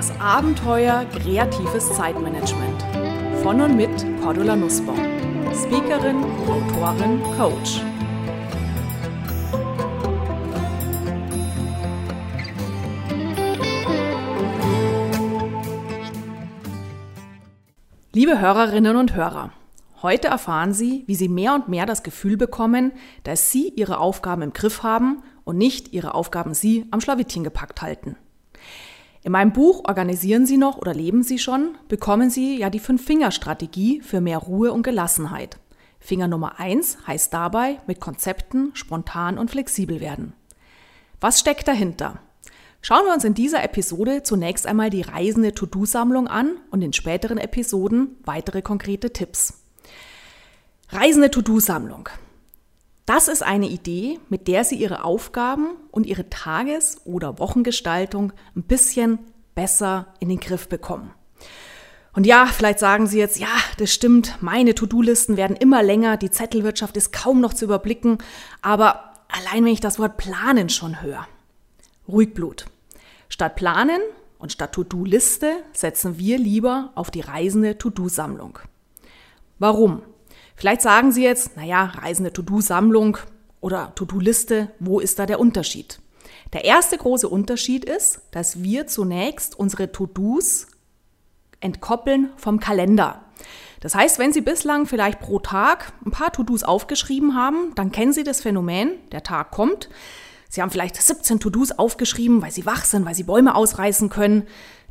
Das Abenteuer kreatives Zeitmanagement. Von und mit Cordula Nussbaum. Speakerin, Autorin, Coach. Liebe Hörerinnen und Hörer, heute erfahren Sie, wie Sie mehr und mehr das Gefühl bekommen, dass Sie Ihre Aufgaben im Griff haben und nicht Ihre Aufgaben Sie am Schlawittchen gepackt halten. In meinem Buch Organisieren Sie noch oder leben Sie schon bekommen Sie ja die Fünf-Finger-Strategie für mehr Ruhe und Gelassenheit. Finger Nummer eins heißt dabei mit Konzepten spontan und flexibel werden. Was steckt dahinter? Schauen wir uns in dieser Episode zunächst einmal die reisende To-Do-Sammlung an und in späteren Episoden weitere konkrete Tipps. Reisende To-Do-Sammlung. Das ist eine Idee, mit der Sie Ihre Aufgaben und Ihre Tages- oder Wochengestaltung ein bisschen besser in den Griff bekommen. Und ja, vielleicht sagen Sie jetzt, ja, das stimmt, meine To-Do-Listen werden immer länger, die Zettelwirtschaft ist kaum noch zu überblicken, aber allein wenn ich das Wort planen schon höre. Ruhig Blut. Statt planen und statt To-Do-Liste setzen wir lieber auf die reisende To-Do-Sammlung. Warum? Vielleicht sagen Sie jetzt, naja, reisende To-Do-Sammlung oder To-Do-Liste, wo ist da der Unterschied? Der erste große Unterschied ist, dass wir zunächst unsere To-Dos entkoppeln vom Kalender. Das heißt, wenn Sie bislang vielleicht pro Tag ein paar To-Dos aufgeschrieben haben, dann kennen Sie das Phänomen, der Tag kommt. Sie haben vielleicht 17 To-Dos aufgeschrieben, weil Sie wach sind, weil Sie Bäume ausreißen können.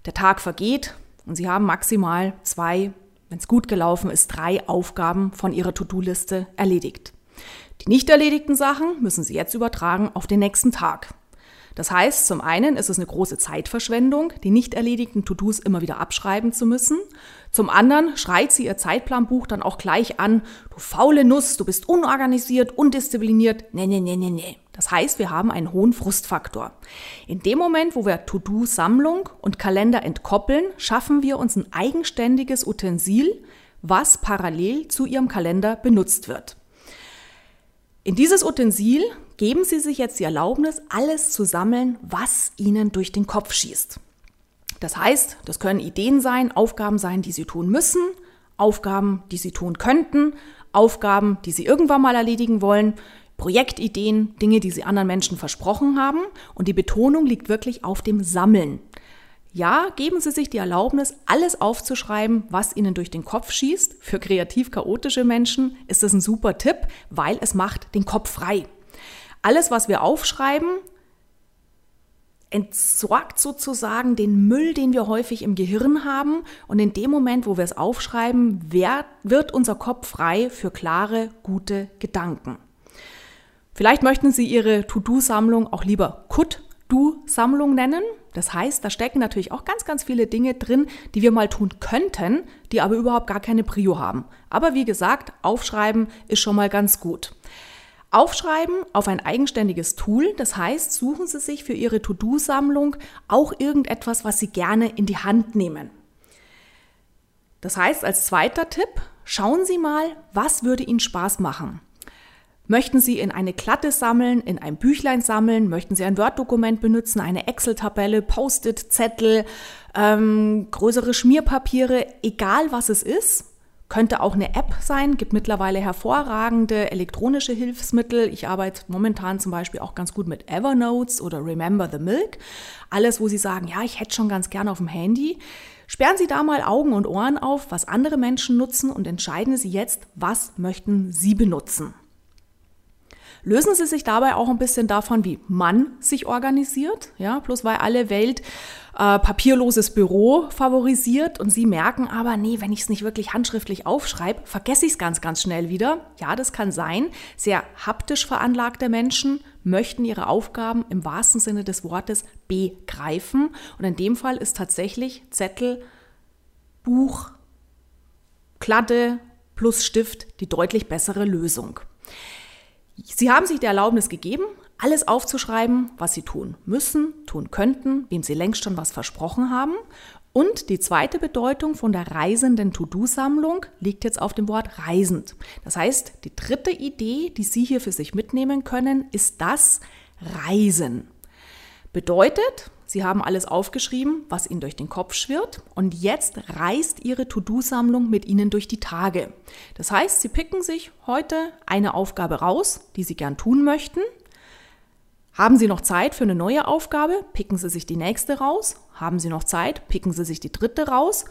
Der Tag vergeht und Sie haben maximal zwei wenn es gut gelaufen ist, drei Aufgaben von Ihrer To-Do-Liste erledigt. Die nicht erledigten Sachen müssen Sie jetzt übertragen auf den nächsten Tag. Das heißt, zum einen ist es eine große Zeitverschwendung, die nicht erledigten To-Dos immer wieder abschreiben zu müssen. Zum anderen schreit sie ihr Zeitplanbuch dann auch gleich an, du faule Nuss, du bist unorganisiert, undiszipliniert. Nee, nee, nee, nee, nee. Das heißt, wir haben einen hohen Frustfaktor. In dem Moment, wo wir To-Do-Sammlung und Kalender entkoppeln, schaffen wir uns ein eigenständiges Utensil, was parallel zu Ihrem Kalender benutzt wird. In dieses Utensil geben Sie sich jetzt die Erlaubnis, alles zu sammeln, was Ihnen durch den Kopf schießt. Das heißt, das können Ideen sein, Aufgaben sein, die Sie tun müssen, Aufgaben, die Sie tun könnten, Aufgaben, die Sie irgendwann mal erledigen wollen, Projektideen, Dinge, die Sie anderen Menschen versprochen haben. Und die Betonung liegt wirklich auf dem Sammeln. Ja, geben Sie sich die Erlaubnis, alles aufzuschreiben, was Ihnen durch den Kopf schießt. Für kreativ chaotische Menschen ist das ein super Tipp, weil es macht den Kopf frei. Alles, was wir aufschreiben, entsorgt sozusagen den Müll, den wir häufig im Gehirn haben. Und in dem Moment, wo wir es aufschreiben, wird unser Kopf frei für klare, gute Gedanken. Vielleicht möchten Sie Ihre To-Do-Sammlung auch lieber Could-Do-Sammlung nennen. Das heißt, da stecken natürlich auch ganz, ganz viele Dinge drin, die wir mal tun könnten, die aber überhaupt gar keine Prio haben. Aber wie gesagt, aufschreiben ist schon mal ganz gut. Aufschreiben auf ein eigenständiges Tool, das heißt, suchen Sie sich für Ihre To-Do-Sammlung auch irgendetwas, was Sie gerne in die Hand nehmen. Das heißt, als zweiter Tipp, schauen Sie mal, was würde Ihnen Spaß machen. Möchten Sie in eine Klatte sammeln, in ein Büchlein sammeln? Möchten Sie ein Word-Dokument benutzen, eine Excel-Tabelle, Post-it-Zettel, ähm, größere Schmierpapiere, egal was es ist? Könnte auch eine App sein, gibt mittlerweile hervorragende elektronische Hilfsmittel. Ich arbeite momentan zum Beispiel auch ganz gut mit Evernotes oder Remember the Milk. Alles, wo Sie sagen, ja, ich hätte schon ganz gerne auf dem Handy. Sperren Sie da mal Augen und Ohren auf, was andere Menschen nutzen und entscheiden Sie jetzt, was möchten Sie benutzen. Lösen Sie sich dabei auch ein bisschen davon, wie man sich organisiert, ja, bloß weil alle Welt äh, papierloses Büro favorisiert und Sie merken aber, nee, wenn ich es nicht wirklich handschriftlich aufschreibe, vergesse ich es ganz, ganz schnell wieder. Ja, das kann sein. Sehr haptisch veranlagte Menschen möchten ihre Aufgaben im wahrsten Sinne des Wortes begreifen. Und in dem Fall ist tatsächlich Zettel, Buch, Kladde plus Stift die deutlich bessere Lösung. Sie haben sich die Erlaubnis gegeben, alles aufzuschreiben, was Sie tun müssen, tun könnten, wem Sie längst schon was versprochen haben. Und die zweite Bedeutung von der reisenden To-Do-Sammlung liegt jetzt auf dem Wort reisend. Das heißt, die dritte Idee, die Sie hier für sich mitnehmen können, ist das Reisen. Bedeutet, Sie haben alles aufgeschrieben, was Ihnen durch den Kopf schwirrt und jetzt reist Ihre To-Do-Sammlung mit Ihnen durch die Tage. Das heißt, Sie picken sich heute eine Aufgabe raus, die Sie gern tun möchten. Haben Sie noch Zeit für eine neue Aufgabe? Picken Sie sich die nächste raus. Haben Sie noch Zeit? Picken Sie sich die dritte raus.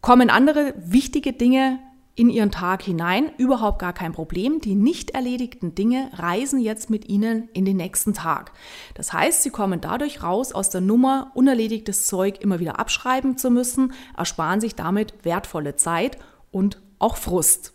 Kommen andere wichtige Dinge in ihren Tag hinein, überhaupt gar kein Problem. Die nicht erledigten Dinge reisen jetzt mit ihnen in den nächsten Tag. Das heißt, sie kommen dadurch raus aus der Nummer, unerledigtes Zeug immer wieder abschreiben zu müssen, ersparen sich damit wertvolle Zeit und auch Frust.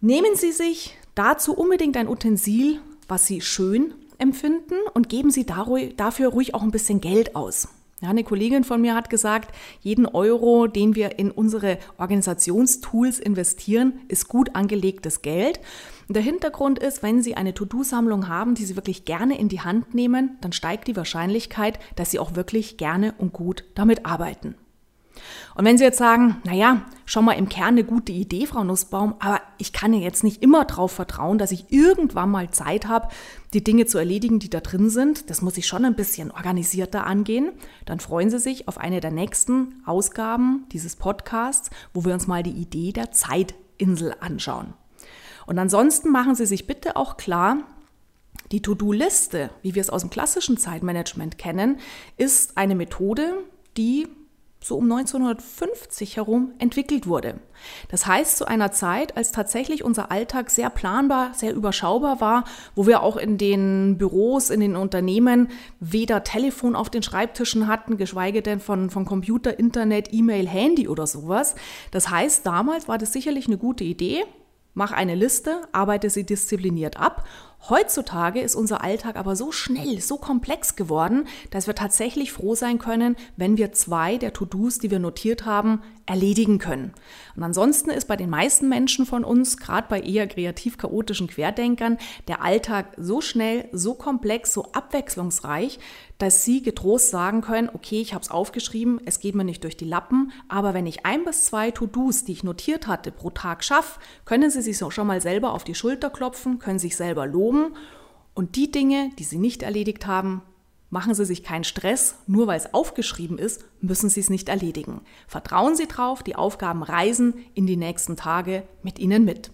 Nehmen Sie sich dazu unbedingt ein Utensil, was Sie schön empfinden und geben Sie dafür ruhig auch ein bisschen Geld aus. Ja, eine Kollegin von mir hat gesagt, jeden Euro, den wir in unsere Organisationstools investieren, ist gut angelegtes Geld. Und der Hintergrund ist, wenn Sie eine To-Do-Sammlung haben, die Sie wirklich gerne in die Hand nehmen, dann steigt die Wahrscheinlichkeit, dass Sie auch wirklich gerne und gut damit arbeiten. Und wenn Sie jetzt sagen, naja, schon mal im Kern eine gute Idee, Frau Nussbaum, aber ich kann ja jetzt nicht immer darauf vertrauen, dass ich irgendwann mal Zeit habe, die Dinge zu erledigen, die da drin sind. Das muss ich schon ein bisschen organisierter angehen. Dann freuen Sie sich auf eine der nächsten Ausgaben dieses Podcasts, wo wir uns mal die Idee der Zeitinsel anschauen. Und ansonsten machen Sie sich bitte auch klar, die To-Do-Liste, wie wir es aus dem klassischen Zeitmanagement kennen, ist eine Methode, die so um 1950 herum entwickelt wurde. Das heißt zu einer Zeit, als tatsächlich unser Alltag sehr planbar, sehr überschaubar war, wo wir auch in den Büros, in den Unternehmen weder Telefon auf den Schreibtischen hatten, geschweige denn von, von Computer, Internet, E-Mail, Handy oder sowas. Das heißt, damals war das sicherlich eine gute Idee. Mach eine Liste, arbeite sie diszipliniert ab Heutzutage ist unser Alltag aber so schnell, so komplex geworden, dass wir tatsächlich froh sein können, wenn wir zwei der To-Dos, die wir notiert haben, erledigen können. Und ansonsten ist bei den meisten Menschen von uns, gerade bei eher kreativ chaotischen Querdenkern, der Alltag so schnell, so komplex, so abwechslungsreich, dass sie getrost sagen können, okay, ich habe es aufgeschrieben, es geht mir nicht durch die Lappen, aber wenn ich ein bis zwei To-Dos, die ich notiert hatte, pro Tag schaffe, können sie sich schon mal selber auf die Schulter klopfen, können sich selber loben und die Dinge, die sie nicht erledigt haben, Machen Sie sich keinen Stress, nur weil es aufgeschrieben ist, müssen Sie es nicht erledigen. Vertrauen Sie drauf, die Aufgaben reisen in die nächsten Tage mit Ihnen mit.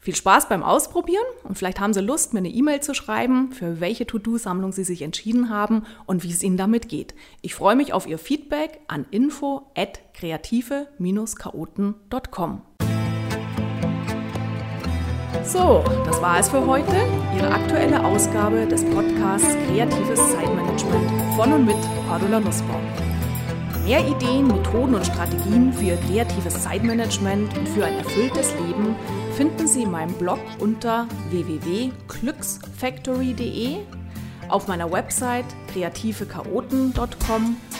Viel Spaß beim Ausprobieren und vielleicht haben Sie Lust, mir eine E-Mail zu schreiben, für welche To-Do-Sammlung Sie sich entschieden haben und wie es Ihnen damit geht. Ich freue mich auf Ihr Feedback an info@kreative-chaoten.com. So, das war es für heute. Ihre aktuelle Ausgabe des Podcasts Kreatives Zeitmanagement von und mit Cordula Nussbaum. Mehr Ideen, Methoden und Strategien für kreatives Zeitmanagement und für ein erfülltes Leben finden Sie in meinem Blog unter www.glücksfactory.de, auf meiner Website kreativechaoten.com